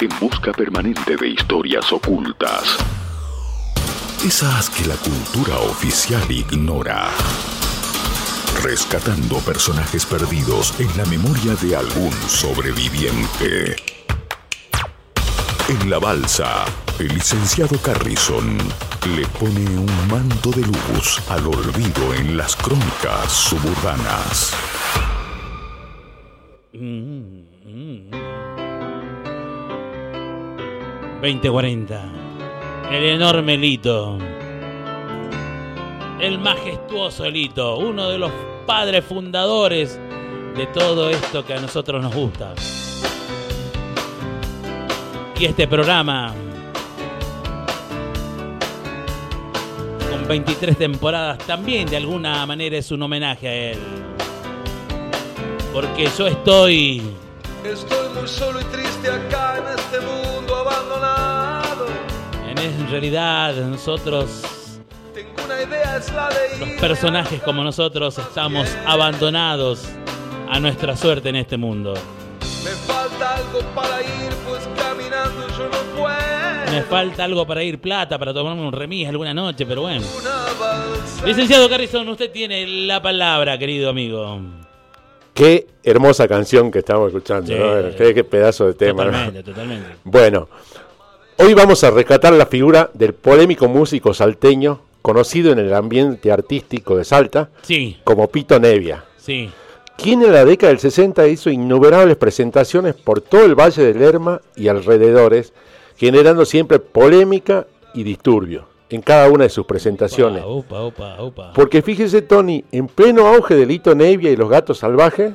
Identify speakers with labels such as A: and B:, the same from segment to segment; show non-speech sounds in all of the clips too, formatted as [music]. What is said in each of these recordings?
A: En busca permanente de historias ocultas. Esas que la cultura oficial ignora. Rescatando personajes perdidos en la memoria de algún sobreviviente. En la balsa, el licenciado Carrison le pone un manto de luz al olvido en las crónicas suburbanas.
B: 2040. El enorme Lito. El majestuoso Lito. Uno de los padres fundadores de todo esto que a nosotros nos gusta. Y este programa, con 23 temporadas, también de alguna manera es un homenaje a él. Porque yo estoy
C: Estoy muy solo y triste acá en este mundo abandonado.
B: En realidad nosotros,
C: Tengo una idea, es la de
B: los personajes como nosotros, estamos abandonados a nuestra suerte en este mundo.
C: Me falta algo para ir, pues caminando yo no puedo.
B: Me falta algo para ir plata, para tomarme un remis alguna noche, pero bueno. Licenciado Carrison, usted tiene la palabra, querido amigo.
D: Qué hermosa canción que estamos escuchando,
B: Sí.
D: ¿no? Qué, qué pedazo de tema. ¿no?
B: Totalmente, totalmente.
D: Bueno, hoy vamos a rescatar la figura del polémico músico salteño, conocido en el ambiente artístico de Salta
B: Sí,
D: como Pito Nevia,
B: sí.
D: quien en la década del 60 hizo innumerables presentaciones por todo el Valle del Lerma y alrededores, generando siempre polémica y disturbio en cada una de sus presentaciones. Porque fíjese, Tony, en pleno auge de Lito Nevia y los gatos salvajes,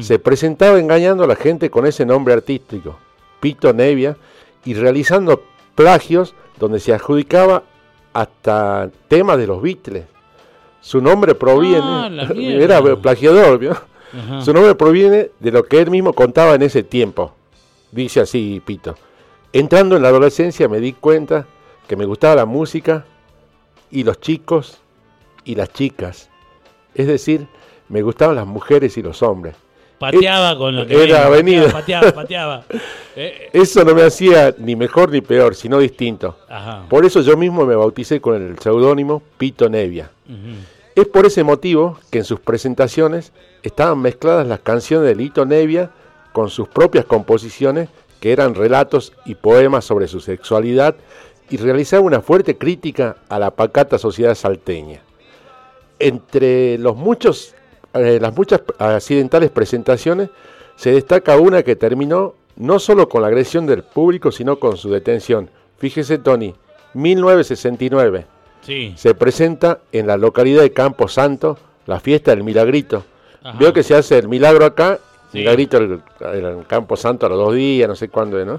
D: se presentaba engañando a la gente con ese nombre artístico, Pito Nevia, y realizando plagios donde se adjudicaba hasta temas de los Beatles. Su nombre proviene,
B: Ah, [laughs]
D: era plagiador, ¿vio?
B: Ajá.
D: Su nombre proviene de lo que él mismo contaba en ese tiempo. Dice así, Pito. Entrando en la adolescencia me di cuenta que me gustaba la música y los chicos y las chicas. Es decir, me gustaban las mujeres y los hombres.
B: Pateaba con lo que
D: Era avenida.
B: Pateaba, pateaba. [laughs] Eh,
D: Eso no me hacía ni mejor ni peor, sino distinto.
B: ajá.
D: Por eso yo mismo me bauticé con el seudónimo Pito Nevia. Es por ese motivo que en sus presentaciones estaban mezcladas las canciones de Lito Nevia con sus propias composiciones, que eran relatos y poemas sobre su sexualidad, y realizaba una fuerte crítica a la pacata sociedad salteña. Entre los muchos, eh, las muchas accidentales presentaciones, se destaca una que terminó no solo con la agresión del público, sino con su detención. Fíjese, Tony, 1969
B: Sí.
D: se presenta en la localidad de Campo Santo la fiesta del Milagrito.
B: Ajá.
D: Veo que se hace el milagro acá,
B: Sí.
D: Milagrito en Campo Santo a los dos días, no sé cuándo, ¿no?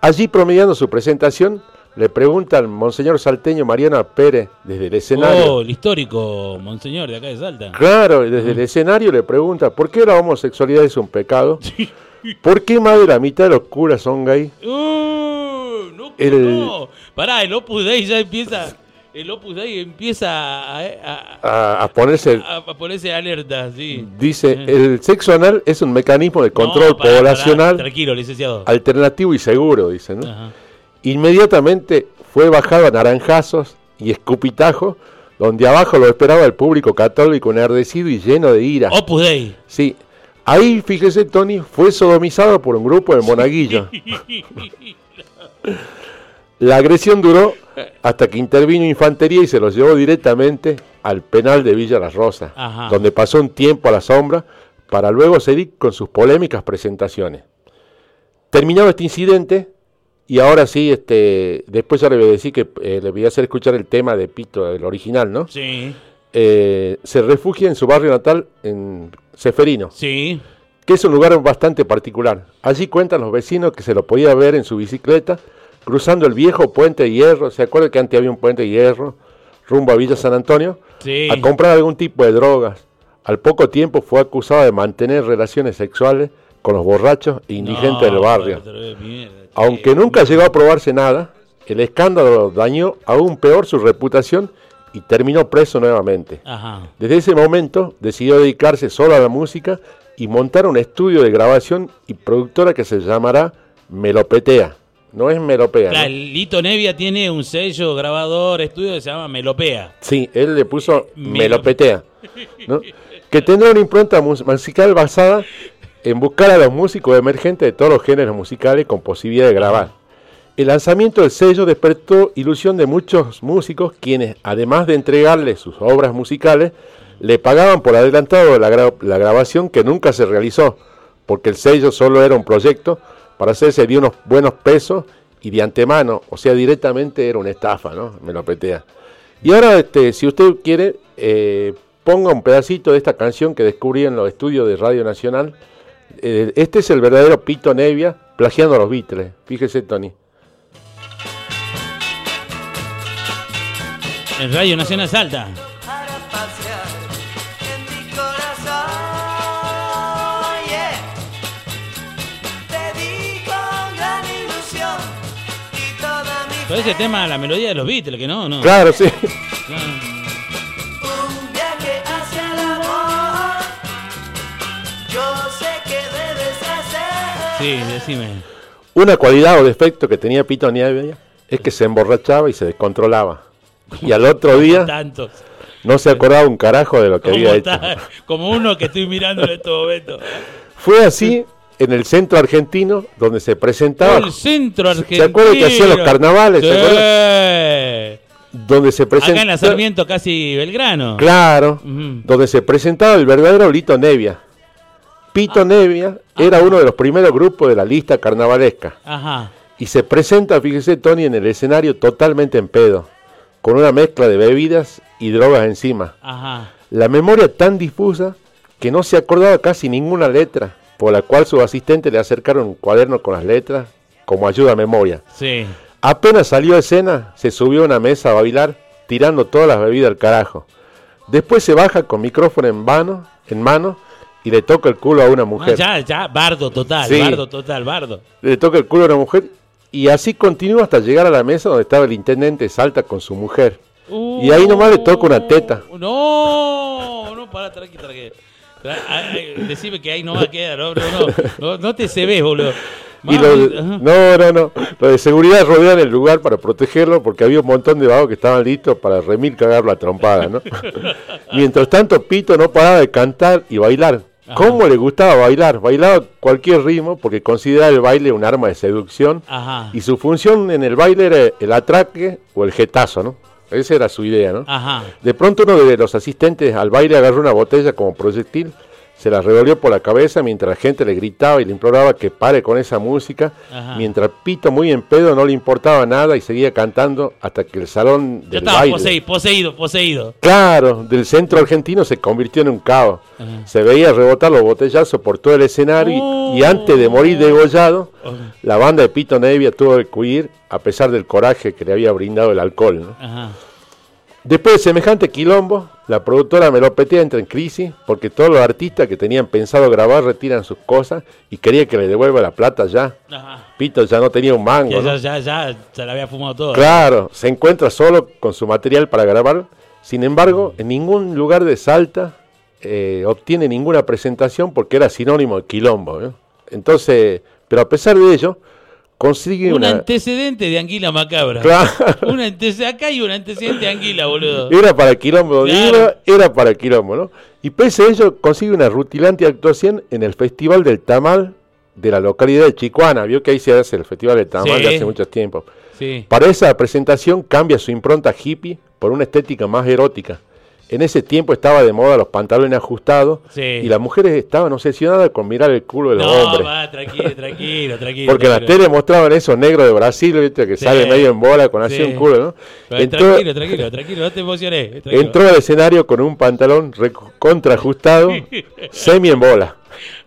D: Allí promediando su presentación, le pregunta al monseñor salteño Mariano Pérez desde el escenario.
B: Oh, el histórico monseñor de acá de Salta.
D: Claro, desde el escenario le pregunta, ¿por qué la homosexualidad es un pecado? [laughs] ¿Por qué más de la mitad de los curas son gay?
B: Uh, no,
D: El-
B: no. Pará, el Opus Dei ya empieza. El Opus Dei empieza a, a-
D: A, a ponerse,
B: a- ponerse alerta, sí.
D: dice,
B: Eh.
D: el sexo anal es un mecanismo de control
B: No,
D: poblacional
B: tranquilo, licenciado.
D: alternativo y seguro, dice, ¿no?
B: Ajá.
D: Inmediatamente fue bajado a naranjazos y escupitajos, donde abajo lo esperaba el público católico enardecido y lleno de ira.
B: Opus Dei.
D: Sí, ahí, fíjese, Tony, fue sodomizado por un grupo de [laughs] monaguillos. [laughs] La agresión duró hasta que intervino infantería y se los llevó directamente al penal de Villa Las Rosas,
B: Ajá.
D: donde pasó un tiempo a la sombra para luego seguir con sus polémicas presentaciones. Terminado este incidente, y ahora sí, este, después ya le voy a decir que eh, le voy a hacer escuchar el tema de Pito, el original, ¿no?
B: Sí,
D: Eh, se refugia en su barrio natal, en Seferino,
B: sí.
D: que es un lugar bastante particular. Allí cuentan los vecinos que se lo podía ver en su bicicleta, cruzando el viejo puente de hierro, ¿se acuerdan que antes había un puente de hierro? Rumbo a Villa San Antonio,
B: Sí.
D: a comprar algún tipo de drogas. Al poco tiempo fue acusado de mantener relaciones sexuales con los borrachos e indigentes del barrio.
B: mierda.
D: Aunque nunca llegó a probarse nada, el escándalo dañó aún peor su reputación y terminó preso nuevamente.
B: Ajá.
D: Desde ese momento decidió dedicarse solo a la música y montar un estudio de grabación y productora que se llamará Melopetea. No es Melopea.
B: Claro,
D: ¿no?
B: Lito Nevia tiene un sello grabador, estudio que se llama Melopea.
D: Sí, él le puso
B: Melo-
D: Melopetea. ¿no? Que tendrá una impronta mus- musical basada en buscar a los músicos emergentes de todos los géneros musicales con posibilidad de grabar. El lanzamiento del sello despertó ilusión de muchos músicos quienes, además de entregarle sus obras musicales, le pagaban por adelantado la, gra- la grabación que nunca se realizó, porque el sello solo era un proyecto para hacerse de unos buenos pesos y de antemano, o sea, directamente era una estafa, ¿no? Me lo petea. Y ahora, este, si usted quiere, eh, ponga un pedacito de esta canción que descubrí en los estudios de Radio Nacional. Eh, este es el verdadero Pito Nevia plagiando a los Beatles. Fíjese, Tony.
B: En Radio Nacional Salta.
E: Fe.
B: tema, la melodía de los Beatles, que no, no.
D: Claro, sí.
B: Claro.
E: Un viaje hacia el amor. Yo sé que debes hacer.
B: Sí, decime.
D: Una cualidad o defecto que tenía Pito Nevia es que se emborrachaba y se descontrolaba. Y al otro día
B: Tantos.
D: no se acordaba un carajo de lo que
B: ¿Cómo
D: había hecho.
B: está? Como uno que estoy mirando en este momento.
D: Fue así en el centro argentino donde se presentaba,
B: El centro
D: ¿Se
B: argentino.
D: acuerda que hacía los carnavales? ¿Se
B: Sí.
D: donde se
B: Acá en la
D: presentaba,
B: Sarmiento, casi Belgrano.
D: claro, donde se presentaba el verdadero Lito Nevia. Pito Nevia era uno de los primeros grupos de la lista carnavalesca.
B: Ajá.
D: Y se presenta, fíjese Tony, en el escenario totalmente en pedo, con una mezcla de bebidas y drogas encima.
B: Ajá.
D: La memoria tan difusa que no se acordaba casi ninguna letra, por la cual sus asistentes le acercaron un cuaderno con las letras como ayuda a memoria.
B: Sí.
D: Apenas salió a escena, se subió a una mesa a bailar, tirando todas las bebidas al carajo. Después se baja con micrófono en mano, en mano y le toca el culo a una
B: No,
D: mujer.
B: ya, ya, bardo total,
D: Sí.
B: bardo total, bardo.
D: Le toca el culo a una mujer y así continúa hasta llegar a la mesa donde estaba el intendente de Salta con su mujer. Y ahí nomás le toca una teta.
B: No, no, para, tranqui, tranqui. Tra- ay, ay, Decime que ahí no va a quedar, no, no, no, te se ves, boludo.
D: Y
B: Mami,
D: lo,
B: ajá.
D: no, no, no. Lo de seguridad rodean el lugar para protegerlo porque había un montón de vagos que estaban listos para remil cagar la trompada, ¿no? [laughs] Mientras tanto, Pito no paraba de cantar y bailar. ¿Cómo le gustaba bailar? Bailaba cualquier ritmo porque consideraba el baile un arma de seducción
B: Ajá,
D: y su función en el baile era el atraque o el jetazo, ¿no? Esa era su idea, ¿no?
B: ajá.
D: De pronto uno de los asistentes al baile agarró una botella como proyectil, se la revolvió por la cabeza mientras la gente le gritaba y le imploraba que pare con esa música,
B: Ajá.
D: mientras Pito muy en pedo no le importaba nada y seguía cantando hasta que el salón
B: Yo
D: del
B: estaba
D: baile,
B: poseído, poseído, poseído.
D: claro, del centro argentino se convirtió en un caos.
B: Ajá.
D: Se veía rebotar los botellazos por todo el escenario y- y, antes de morir degollado, la banda de Pito Nevia tuvo que huir a pesar del coraje que le había brindado el alcohol. ¿no?
B: Ajá.
D: Después de semejante quilombo, la productora Melopetea entra en crisis porque todos los artistas que tenían pensado grabar retiran sus cosas y quería que le devuelva la plata ya.
B: Ajá.
D: Pito ya no tenía un mango.
B: Ya,
D: ¿no?
B: ya, ya, ya, se la había fumado todo.
D: Claro, se encuentra solo con su material para grabar. Sin embargo, en ningún lugar de Salta eh, obtiene ninguna presentación porque era sinónimo de quilombo. Entonces, pero a pesar de ello, consigue
B: Un
D: una...
B: antecedente de anguila macabra.
D: Claro.
B: Un antece- Acá hay un antecedente de anguila, boludo.
D: Era para quilombo,
B: Claro.
D: era para quilombo, ¿no? Y pese a ello, consigue una rutilante actuación en el Festival del Tamal de la localidad de Chicuana. Vio que ahí se hace el Festival del Tamal
B: Sí.
D: de hace mucho tiempo.
B: Sí.
D: Para esa presentación cambia su impronta hippie por una estética más erótica. En ese tiempo estaba de moda los pantalones ajustados
B: Sí.
D: y las mujeres estaban obsesionadas con mirar el culo de los
B: No,
D: hombres.
B: va, tranquilo, tranquilo, tranquilo.
D: Porque en la
B: tranquilo.
D: tele mostraban esos negros de Brasil, ¿viste? que
B: Sí.
D: sale medio en bola con así
B: Sí.
D: un culo, ¿no?
B: Pero
D: Entró-
B: Tranquilo, tranquilo, tranquilo, no te emociones. tranquilo.
D: Entró al escenario con un pantalón contraajustado, [laughs] semi en bola.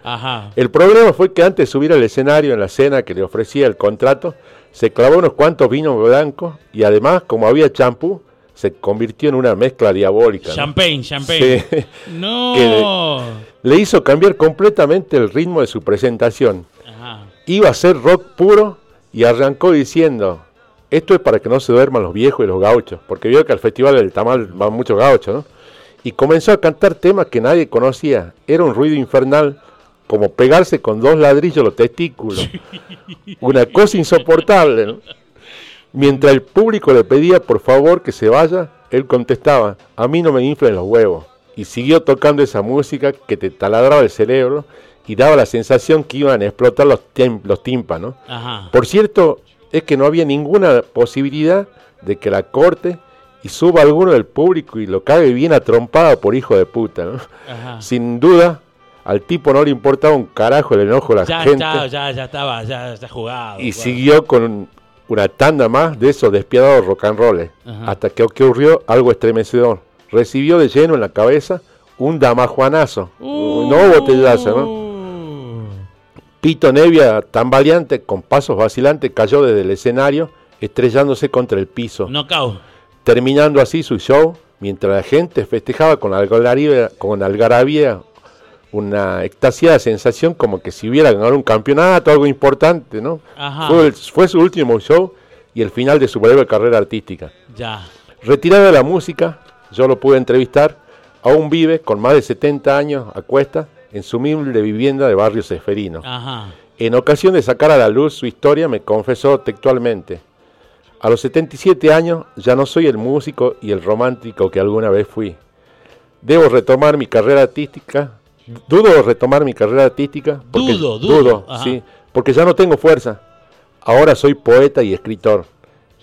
B: Ajá.
D: El problema fue que antes de subir al escenario en la cena que le ofrecía el contrato, se clavó unos cuantos vinos blancos y además, como había champú, se convirtió en una mezcla diabólica. ¿no?
B: Champagne, champagne.
D: Sí.
B: No. [laughs]
D: Le hizo cambiar completamente el ritmo de su presentación.
B: Ajá.
D: Iba a ser rock puro y arrancó diciendo, esto es para que no se duerman los viejos y los gauchos, porque vio que al Festival del Tamal van muchos gauchos, ¿no? Y comenzó a cantar temas que nadie conocía. Era un ruido infernal, como pegarse con dos ladrillos los testículos. [laughs] Una cosa insoportable. ¿no? Mientras el público le pedía por favor que se vaya, él contestaba, a mí no me inflen los huevos. Y siguió tocando esa música que te taladraba el cerebro y daba la sensación que iban a explotar los, tímpanos.
B: Ajá.
D: Por cierto, es que no había ninguna posibilidad de que la corte y suba alguno del público y lo cague bien atrompada por hijo de puta. ¿no?
B: Ajá.
D: Sin duda, al tipo no le importaba un carajo el enojo de la
B: Ya,
D: gente
B: está, ya, ya estaba, ya está jugado.
D: y
B: bueno.
D: siguió con una tanda más de esos despiadados rock and roll
B: Ajá.
D: hasta que ocurrió algo estremecedor. Recibió de lleno en la cabeza un damajuanazo,
B: Uh.
D: no botellazo, ¿no? Pito Nevia, tambaleante, con pasos vacilantes, cayó desde el escenario, estrellándose contra el piso,
B: Knockout.
D: terminando así su show, mientras la gente festejaba con algarabía, con algarabía una extasiada sensación como que si hubiera ganado un campeonato, algo importante, ¿no?
B: Ajá.
D: Fue, el- fue su último show y el final de su breve carrera artística.
B: Ya.
D: Retirado de la música, yo lo pude entrevistar, aún vive con más de 70 años a cuesta en su humilde vivienda de barrio Seferino.
B: Ajá.
D: En ocasión de sacar a la luz su historia, me confesó textualmente, a los 77 años ya no soy el músico y el romántico que alguna vez fui. Debo retomar mi carrera artística, dudo retomar mi carrera artística, porque,
B: Dudo, dudo, ajá.
D: sí, porque ya no tengo fuerza. Ahora soy poeta y escritor.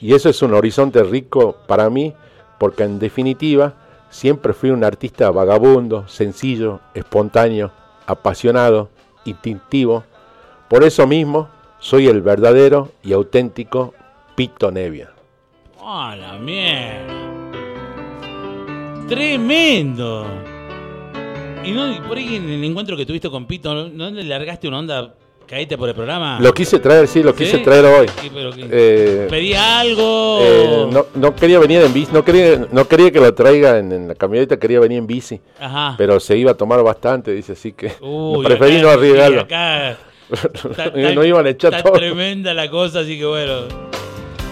D: Y eso es un horizonte rico para mí, porque en definitiva siempre fui un artista vagabundo, sencillo, espontáneo, apasionado, instintivo. Por eso mismo soy el verdadero y auténtico Pito Nevia.
B: ¡Ah, la mierda! ¡Tremendo! Y, no, y por ahí en el encuentro que tuviste con Pito, ¿no, no le largaste una onda caíste por el programa?
D: Lo quise traer, sí, lo quise
B: ¿Sí?
D: traer hoy.
B: ¿Qué- pero qué?
D: Eh,
B: ¿Pedía algo?
D: eh, no, no quería venir en bici, no quería, no quería que lo traiga en, en la camioneta, quería venir en bici.
B: Ajá.
D: Pero se iba a tomar bastante, dice, así que
B: Uy, [laughs]
D: preferí
B: acá-
D: no arriesgarlo.
B: sí, acá está-
D: no iban a echar
B: está
D: todo.
B: tremenda la cosa, así que bueno.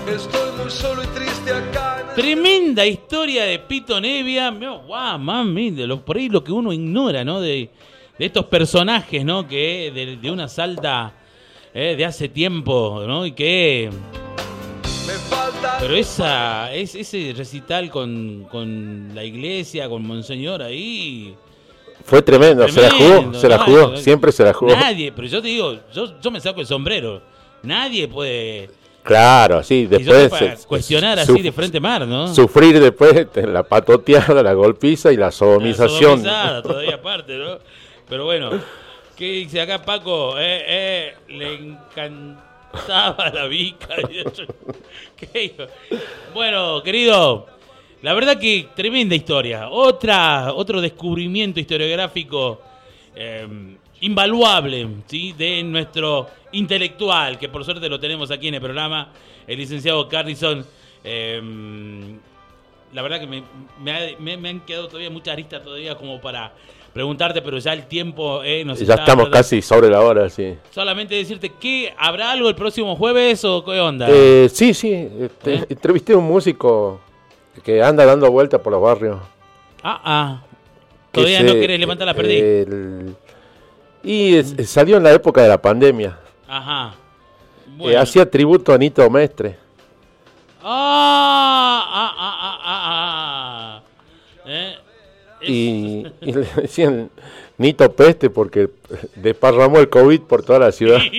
C: Estoy muy solo y triste acá
B: Tremenda historia de Pito Nevia. Guau, mami, de lo, por ahí lo que uno ignora, ¿no? De, de estos personajes, ¿no? Que de, de una salta eh, de hace tiempo, ¿no? Y que. Pero esa, es, ese recital con, con la iglesia, con Monseñor ahí.
D: Fue tremendo, se la jugó, se la
B: ¿no?
D: jugó, siempre se la jugó.
B: Nadie, pero yo te digo, yo, yo me saco el sombrero. Nadie puede.
D: Claro, sí, después
B: para cuestionar así de frente mar, ¿no?
D: Sufrir después la patoteada, la golpiza y la
B: La
D: sodomización.
B: sodomizada todavía [laughs] aparte, ¿no? Pero bueno, ¿qué dice acá Paco? Eh, eh, le encantaba la vica. [laughs] y eso. ¿Qué dijo? Bueno, querido, la verdad que tremenda historia. Otra, otro descubrimiento historiográfico eh, invaluable, ¿sí? De nuestro intelectual, que por suerte lo tenemos aquí en el programa, el licenciado Carlison. eh, la verdad que me, me ha- me- me han quedado todavía muchas aristas todavía como para preguntarte, pero ya el tiempo eh, nos
D: Ya
B: está-
D: estamos casi sobre la hora, sí.
B: Solamente decirte que habrá algo el próximo jueves o qué onda.
D: Eh, sí, sí, este,
B: ¿Eh?
D: entrevisté a un músico que anda dando vueltas por los barrios.
B: ah, ah. Todavía
D: se-
B: no querés levantar la perdí.
D: Y es- salió en la época de la pandemia.
B: Ajá.
D: Eh,
B: Bueno.
D: hacía tributo a Nito Mestre.
B: Ah, ah, ah, ah, ah, ah. Eh, es-
D: Y, y le decían Nito Peste porque desparramó el COVID por toda la ciudad. [laughs]